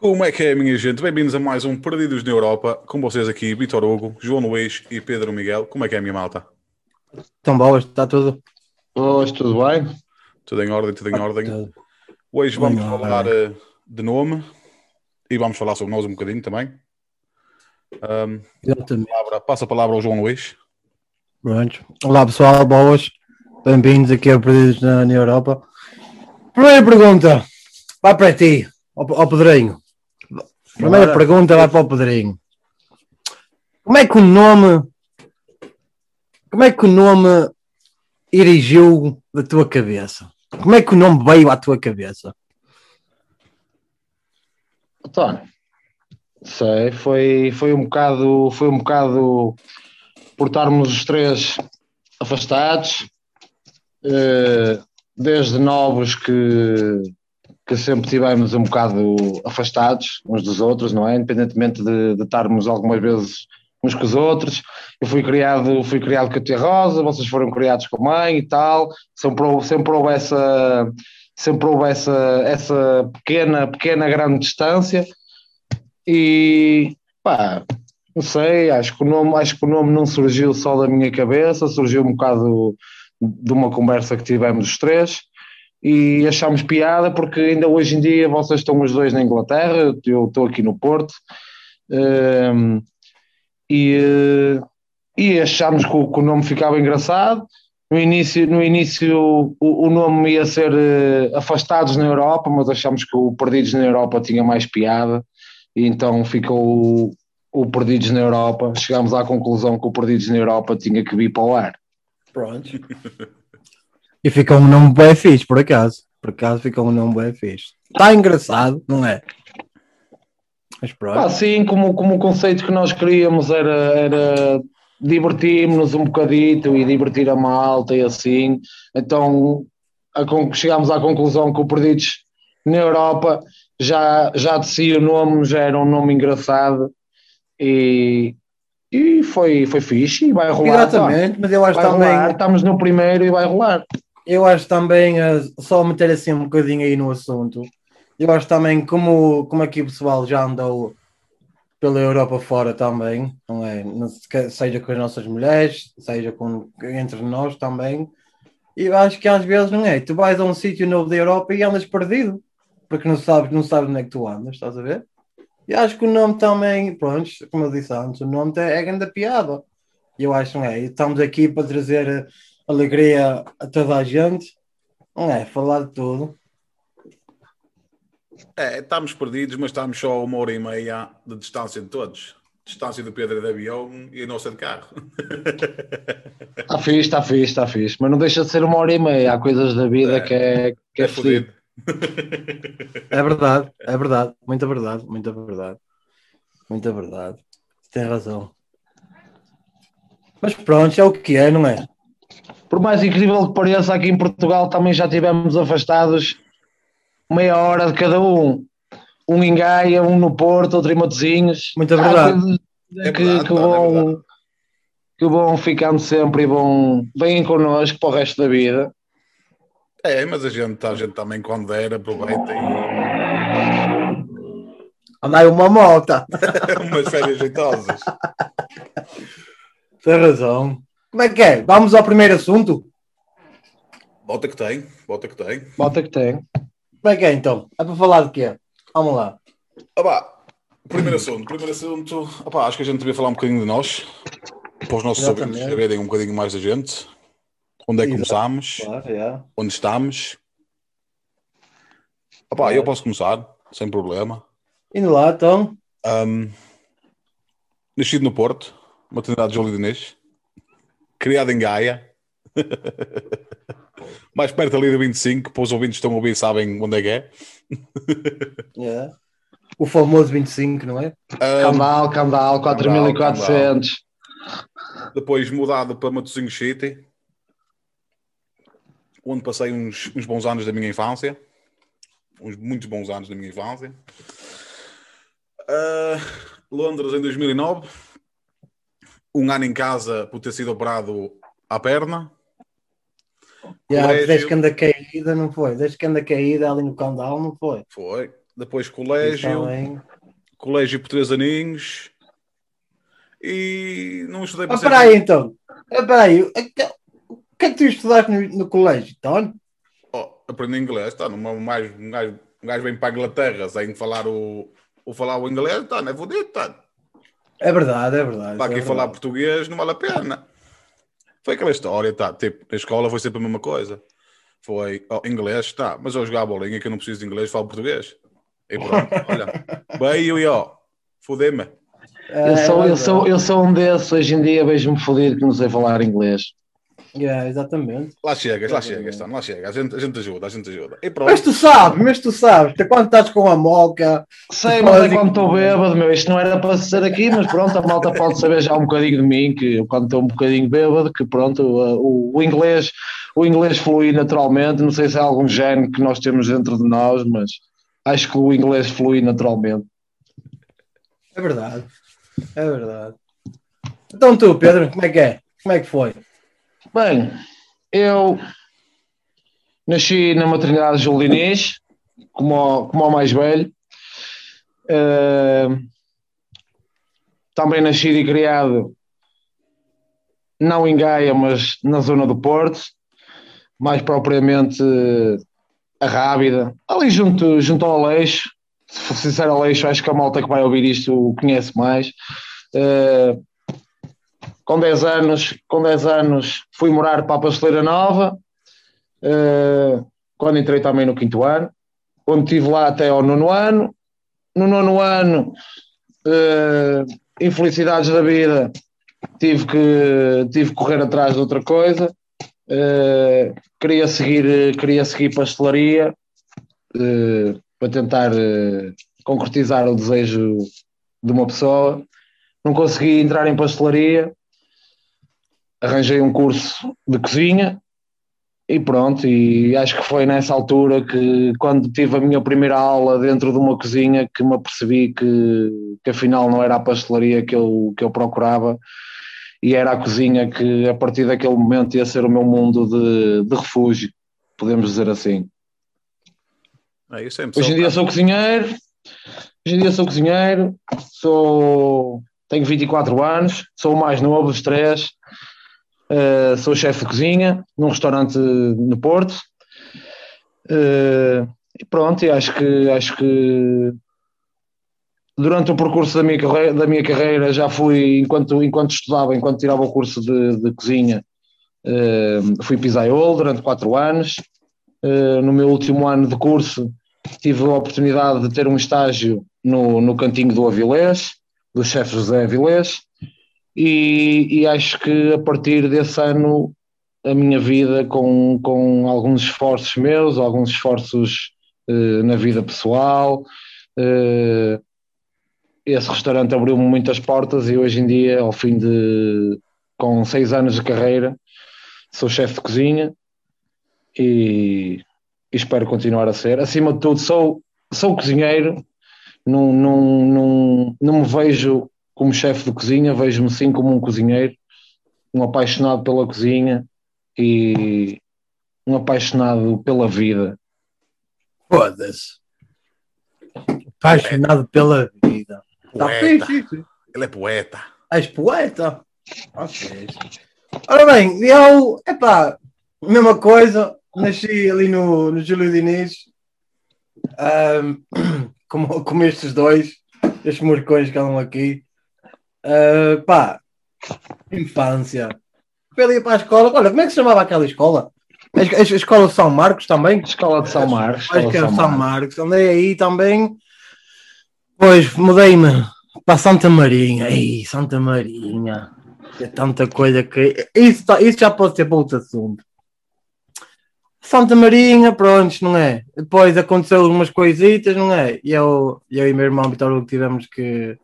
Como é que é, minha gente? Bem-vindos a mais um Perdidos na Europa. Com vocês aqui, Vitor Hugo, João Luís e Pedro Miguel. Como é que é, minha malta? Tão boas, está tudo. Hoje tudo bem? Tudo em ordem, tudo em ordem. Tudo. Hoje vamos falar ordem. eh, de nome e vamos falar sobre nós um bocadinho também. Ahm, Exatamente. palavra- passa a palavra ao João Luís. Pronto. Olá pessoal, boas. Bem-vindos aqui a Perdidos na, na Europa. Primeira pergunta, vai para ti, ao, ao Pedrinho. Primeira Bora. pergunta vai para o Pedrinho. Como é que o nome. Como é que o nome erigiu da tua cabeça? Como é que o nome veio à tua cabeça? António, sei, foi, foi um bocado, foi um bocado por estarmos os três afastados, eh, desde novos que, que sempre tivemos um bocado afastados uns dos outros, não é? Independentemente de, de estarmos algumas vezes uns com os outros. Eu fui criado, fui criado com a tia Rosa, vocês foram criados com a mãe e tal, sempre houve, sempre houve essa sempre houve essa, essa pequena, pequena grande distância e pá, não sei, acho que, o nome, acho que o nome não surgiu só da minha cabeça, surgiu um bocado de uma conversa que tivemos os três e achámos piada porque ainda hoje em dia vocês estão os dois na Inglaterra, eu estou aqui no Porto hum, e, eh, e achámos que o, que o nome ficava engraçado no início, no início o, o nome ia ser eh, Afastados na Europa, mas achamos que o Perdidos na Europa tinha mais piada, e então ficou o, o Perdidos na Europa. Chegámos à conclusão que o Perdidos na Europa tinha que vir para o ar. Pronto. E fica um nome bem fixe, por acaso. Por acaso fica um nome bem fixe. Está engraçado, não é? Mas pronto. Assim como, como o conceito que nós queríamos era, era divertirmos-nos um bocadito e divertir a malta e assim, então a chegámos à conclusão que o Perdidos na Europa já, já de si o nome já era um nome engraçado e, e foi, foi fixe e vai rolar. pá. Exatamente, mas eu acho Vai também, rolar, estamos no primeiro e vai rolar. Eu acho também, eh, só meter assim um bocadinho aí no assunto, eu acho também como, como aqui o pessoal já andou pela Europa fora também, não é? Seja com as nossas mulheres, seja com, entre nós também, e acho que às vezes não é, tu vais a um sítio novo da Europa e andas perdido, porque não sabes, não sabes onde é que tu andas, estás a ver? E acho que o nome também, pronto, como eu disse antes, o nome é, é grande piada. E eu acho, não é? Estamos aqui para trazer eh, alegria a toda a gente, não é? Falar de tudo. É, estamos perdidos, mas estamos só a uma hora e meia de distância de todos. Distância do Pedro de avião e a nossa de carro. Está fixe, está fixe, está fixe, mas não deixa de ser uma hora e meia. Há coisas da vida É. que é, que é, É fodido. É verdade, é verdade, muita verdade, muita verdade, muita verdade. Tem razão. Mas pronto, é o que é, não é? Por mais incrível que pareça, aqui em Portugal também já tivemos afastados meia hora de cada um. Um em Gaia, um no Porto, outro em Matosinhos. Muita verdade. É que, verdade, que é vão, verdade. que vão ficando sempre e vão vêm connosco para o resto da vida. É, mas a gente, a gente também, quando der, aproveita e Andai uma moto. umas férias jeitosas. Tem razão. Como é que é? Vamos ao primeiro assunto? Bota que tem, bota que tem. Bota que tem. Como é que é então? É para falar de quê? Vamos lá. Opá, primeiro assunto, primeiro assunto. Opá, acho que a gente devia falar um bocadinho de nós, para os nossos Exatamente. ouvintes saberem um bocadinho mais da gente. Onde é que Exato. começámos? Claro, já. Onde estamos? Opá, Claro. eu posso começar, sem problema. Indo lá, então. Ahm, nascido no Porto, maternidade de João Lidinês. Criado em Gaia. Mais perto ali do 25, para os ouvintes que estão a ouvir sabem onde é que é. Yeah. O famoso 25, não é? Candal, Candal, 4400. depois mudado para Matosinhos City, onde passei uns, uns bons anos da minha infância. Uns muitos bons anos da minha infância. Ah, Londres em 2009. Um ano em casa por ter sido operado à perna. Yeah, Colégio. desde que anda caída, não foi? Desde que anda caída ali no Candal, não foi? Foi. depois colégio, Também. colégio por três aninhos e não estudei Ah, ser- peraí então. Ah, peraí. O que o que é que tu estudaste no, no colégio, Tony? Oh, aprendi inglês, tá, numa, mais, um, gajo, um gajo vem para a Inglaterra sem falar o, o falar o inglês, tá, não é fodido, tá. É verdade, é verdade. Para é aqui falar português não vale a pena. Foi aquela história, tá, tipo, na escola foi sempre a mesma coisa. Foi, oh, inglês, tá, mas eu jogar a bolinha que eu não preciso de inglês, falo português. E pronto, olha, veio e ó, fodei-me. É, Eu sou, eu, verdade. sou, eu sou um desses, hoje em dia vejo-me fodido que não sei falar inglês. É, exatamente. Lá chegas, lá chegas, tá, lá chega, a gente, a gente ajuda, a gente ajuda. E pronto. Mas tu sabes, mas tu sabes, até quando estás com a moca, Sei, mas é quando estou bêbado, meu, isto não era para ser aqui, mas pronto, a malta pode saber já um bocadinho de mim, que eu quando estou um bocadinho bêbado, que pronto, o, o inglês, o inglês flui naturalmente, não sei se é algum gene que nós temos dentro de nós, mas acho que o inglês flui naturalmente. é verdade. É verdade. Então tu, Pedro, como é que é? Como é que foi? Bem, eu nasci na maternidade Júlio Inês, como, o- como o mais velho. Eh, também nascido e criado, não em Gaia, mas na zona do Porto, mais propriamente a Rábida, ali junto, junto ao Aleixo. Se for sincero, Aleixo, acho que a malta que vai ouvir isto conhece mais. Com 10 anos, com 10 anos fui morar para a Pasteleira Nova, eh, quando entrei também no quinto ano, onde estive lá até ao nono ano. No nono ano, eh, infelicidades da vida, tive que, tive que correr atrás de outra coisa. Eh, queria, seguir, queria seguir pastelaria para tentar concretizar o desejo de uma pessoa. Não consegui entrar em pastelaria, arranjei um curso de cozinha e pronto, e acho que foi nessa altura que quando tive a minha primeira aula dentro de uma cozinha que me apercebi que, que afinal não era a pastelaria que eu, que eu procurava e era a cozinha que a partir daquele momento ia ser o meu mundo de, de refúgio, podemos dizer assim. É, sempre Hoje em dia sou cozinheiro, hoje em dia sou cozinheiro, sou, tenho 24 anos, sou o mais novo dos três, eh, sou chefe de cozinha num restaurante no Porto. Eh, e pronto, e acho que acho que durante o percurso da minha carreira, da minha carreira já fui, enquanto, enquanto estudava, enquanto tirava o curso de, de cozinha, eh, fui pisaiolo durante quatro anos. No meu último ano de curso tive a oportunidade de ter um estágio no, no cantinho do Avilés, do chefe José Avilés, e, e acho que a partir desse ano a minha vida, com, com alguns esforços meus, alguns esforços eh, na vida pessoal, eh, esse restaurante abriu-me muitas portas e hoje em dia, ao fim de com seis anos de carreira, sou chefe de cozinha e, e espero continuar a ser. Acima de tudo, sou, sou cozinheiro, não, não, não, não me vejo como chefe de cozinha, vejo-me sim como um cozinheiro, um apaixonado pela cozinha e um apaixonado pela vida. Foda-se. Apaixonado pela vida. Tá Poeta. fixe, isso. Ele é poeta. És poeta? Ok. Ora bem, eu, epá, mesma coisa, nasci ali no, no Júlio Diniz, ahm, como, como estes dois, estes morcões que andam aqui. Ah, pá, infância. Fui ali para a escola, olha, como é que se chamava aquela escola? A, es- a escola de São Marcos também? Escola de São Marcos. Acho que era São São Marcos. Marcos. Andei aí também. Pois mudei-me para Santa Marinha. Ei, Santa Marinha. É tanta coisa que. Isso, tá- isso já pode ser para outro assunto. Santa Marinha, pronto, não é? Depois aconteceu umas coisitas, não é? E eu, eu e meu irmão Vitor Hugo tivemos que,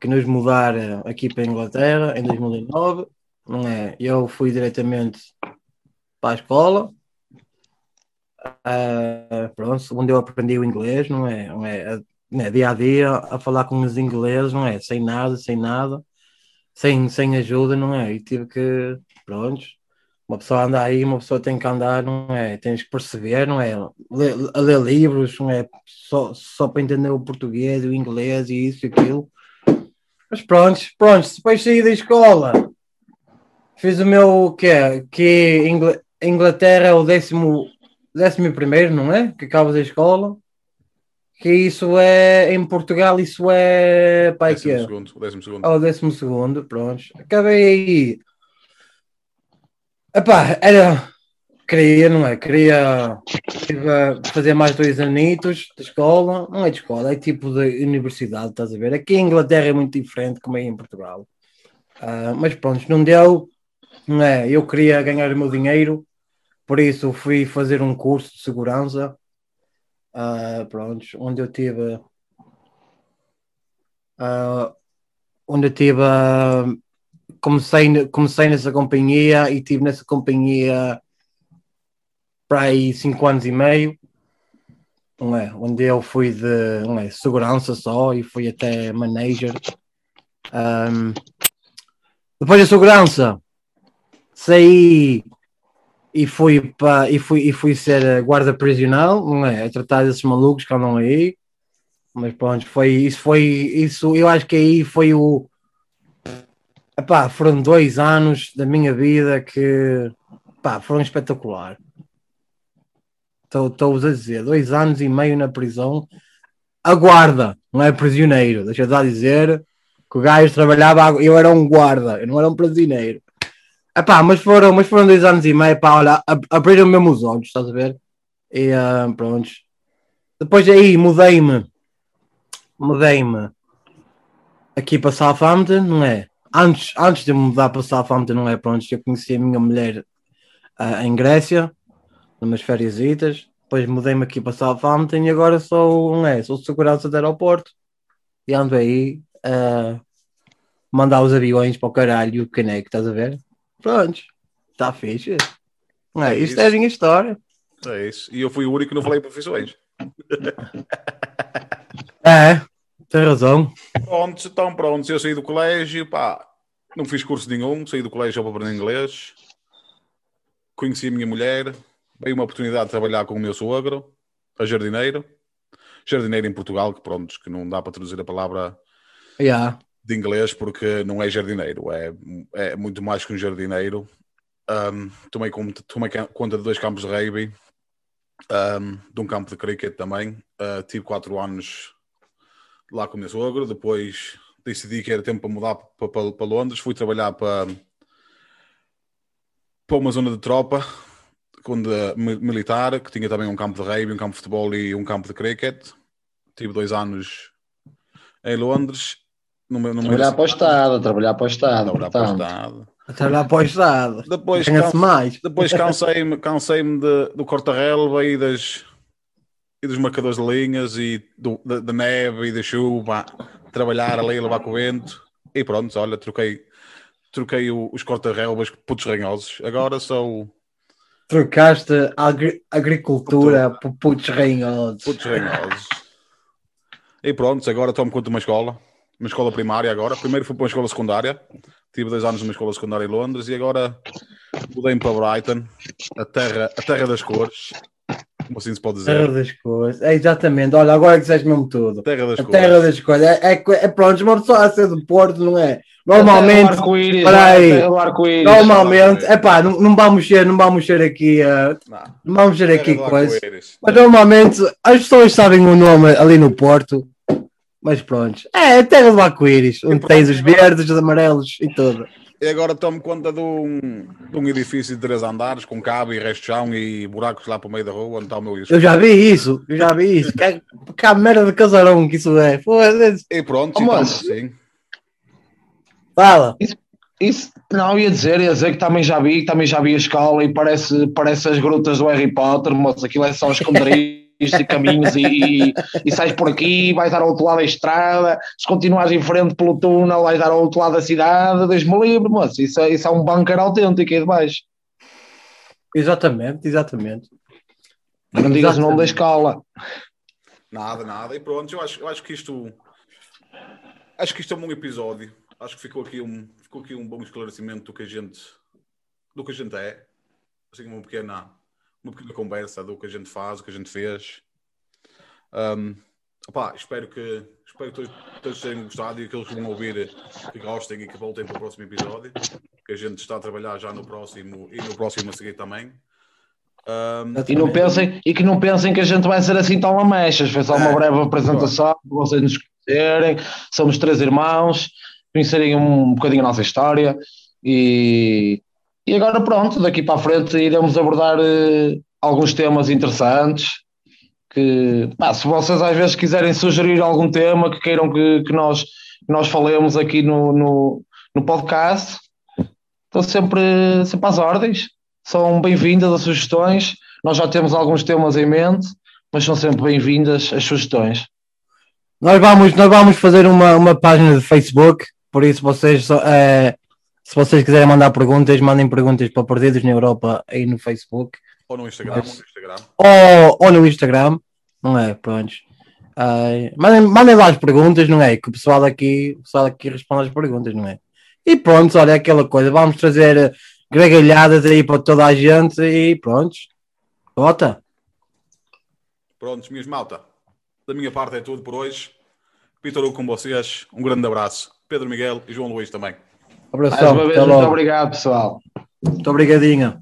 que nos mudar eh, aqui para a Inglaterra em 2009, não é? Eu fui diretamente para a escola. Ah, pronto, onde eu aprendi o inglês, não é? Não é? A- né, dia a dia a falar com os ingleses, não é? Sem nada, sem nada, sem, sem ajuda, não é? E tive que, pronto, Uma pessoa anda aí, uma pessoa tem que andar, não é? Tens que perceber, não é? Ler, ler livros, não é? Só, só para entender o português, o inglês e isso e aquilo. Mas pronto, pronto, depois saí da escola, fiz o meu, o quê? Que Ingl- Inglaterra é o décimo, décimo primeiro, não é? Que acaba da escola. Que isso é, em Portugal, isso é, pai, que Décimo é? segundo, décimo segundo. ao décimo segundo, pronto. Acabei aí. Epá, era. Queria, não é? Queria fazer mais dois anitos de escola. Não é de escola, é tipo de universidade, estás a ver? Aqui em Inglaterra é muito diferente como é em Portugal. Ah, mas pronto, não deu. Não é? Eu queria ganhar o meu dinheiro, por isso fui fazer um curso de segurança. Ah, pronto, onde eu tive. ah, onde eu tive. comecei, comecei nessa companhia e tive nessa companhia para aí 5 anos e meio. Não é? Onde eu fui de não é, segurança só e fui até manager. Ahm, depois da segurança, saí e fui para e fui, e fui ser guarda prisional, não é? A tratar desses malucos que andam aí. Mas pronto, foi isso, foi isso, eu acho que aí foi o Epá, foram dois anos da minha vida que pá, foram espetacular. Estou-vos a dizer, dois anos e meio na prisão. A guarda, não é prisioneiro. Deixa eu dizer que o gajo trabalhava, eu era um guarda, eu não era um prisioneiro. Epá, mas foram, mas foram dois anos e meio, pá, olha, ab- abriram mesmo os olhos, estás a ver? E ah, pronto. Depois aí mudei-me, mudei-me aqui para Southampton, não é? Antes, antes de mudar para Southampton, não é? Pronto, eu conheci a minha mulher ah, em Grécia, numas férias. Depois mudei-me aqui para Southampton e agora sou, não é? Sou segurança de aeroporto e ando aí a mandar os aviões para o caralho e o caneco, estás a ver? Pronto, está fixe. Não é? É Isto isso. é a minha história. É isso. E eu fui o único que não falei profissões. É, tem razão. Prontos, então prontos. Eu saí do colégio, pá, não fiz curso nenhum, saí do colégio para aprender inglês. Conheci a minha mulher, veio uma oportunidade de trabalhar com o meu sogro, a jardineiro. Jardineiro em Portugal, que pronto, que não dá para traduzir a palavra Yeah. de inglês porque não é jardineiro, é, é muito mais que um jardineiro. Um, tomei, tomei conta de dois campos de rugby, um, de um campo de cricket também. Uh, tive quatro anos lá com o meu sogro. Depois decidi que era tempo para mudar para, para, para Londres. Fui trabalhar para, para uma zona de tropa mi- militar, que tinha também um campo de rugby, um campo de futebol e um campo de cricket. Tive dois anos em Londres. No meu, no Trabalhar para o Estado, trabalhar para o Estado. Trabalhar para o portanto. Estado. A trabalhar para o Estado. Depois, can- mais. depois cansei-me cansei de, do corta-relva e, das, e dos marcadores de linhas e do, da, da neve e da chuva. Trabalhar ali, levar com o vento. E pronto, olha, troquei, troquei o- os corta-relvas por putos ranhosos. Agora sou Trocaste agri- agricultura por putos ranhosos. putos ranhosos. E pronto, agora tomo conta de uma escola. Uma escola primária agora. Primeiro fui para uma escola secundária. Tive dois anos numa escola secundária em Londres e agora mudei-me para Brighton, a terra, a terra das cores. Como assim se pode Terra dizer? das coisas. É exatamente. Olha, agora que disseste mesmo tudo. A terra das A cores. terra das coisas. É, é, é pronto, uma pessoa a ser do Porto, não é? Normalmente, arco-íris, Espera aí. o arco-íris. normalmente, é pá, não, não vamos ser, não vamos ser aqui, uh, Não, não vamos ser terra aqui do coisa. arco-íris. Mas normalmente as pessoas sabem o nome ali no Porto. Mas pronto. É a terra do arco-íris, onde pronto, tens os verdes, os amarelos e tudo. E agora tomo conta de um, de um edifício de três andares com cabo e resto de chão e buracos lá para o meio da rua onde está o meu isco. Eu já vi isso, eu já vi isso. Que, que merda de casarão que isso é. Foda-se. E pronto, Oh, e mas- assim. Fala. Isso, não, ia dizer, ia dizer que também já vi, que também já vi a escola e parece, parece as grutas do Harry Potter, moço, aquilo é só esconderijos e caminhos e, e, e sais por aqui, vais dar ao outro lado da estrada, se continuares em frente pelo túnel, vais dar ao outro lado da cidade, Deus-me livre, moço, isso, é- isso é um bunker autêntico aí de baixo. Exatamente, exatamente. Não digas o nome da Exatamente. escola. Nada, nada. E pronto, eu acho, eu acho que isto. Acho que isto é um bom episódio. Acho que ficou aqui um, ficou aqui um bom esclarecimento do que a gente, do que a gente é. assim uma pequena, uma pequena conversa do que a gente faz, o que a gente fez. Um, opá, espero que espero que todos, tenham gostado e aqueles que vão ouvir que gostem e que voltem para o próximo episódio. Que a gente está a trabalhar já no próximo e no próximo a seguir também. Um, E, não pensem, e que não pensem que a gente vai ser assim tão lamechas. Foi só uma É. breve apresentação para vocês nos conhecerem. Somos três irmãos, conhecerem um bocadinho a nossa história. E, e agora, pronto, daqui para a frente iremos abordar eh, alguns temas interessantes. Que, pá, se vocês às vezes quiserem sugerir algum tema que queiram que, que nós, nós falemos aqui no, no, no podcast, estou sempre, sempre às ordens. São bem-vindas as sugestões. Nós já temos alguns temas em mente, mas são sempre bem-vindas as sugestões. Nós vamos, nós vamos fazer uma, uma página de Facebook, por isso vocês só, eh, se vocês quiserem mandar perguntas, mandem perguntas para Perdidos na Europa aí no Facebook ou no Instagram, ou no Instagram. ou, ou no Instagram, não é? Pronto. Ai, mandem, mandem lá as perguntas, não é? Que o pessoal aqui, o pessoal aqui responde às perguntas, não é? E pronto, olha aquela coisa, vamos trazer gregalhadas aí para toda a gente e pronto. Bota. Prontos, minhas malta. Da minha parte é tudo por hoje. Vitor Hugo com vocês. Um grande abraço. Pedro Miguel e João Luís também. Mais Abração. uma vez, muito obrigado, pessoal. Muito obrigadinho.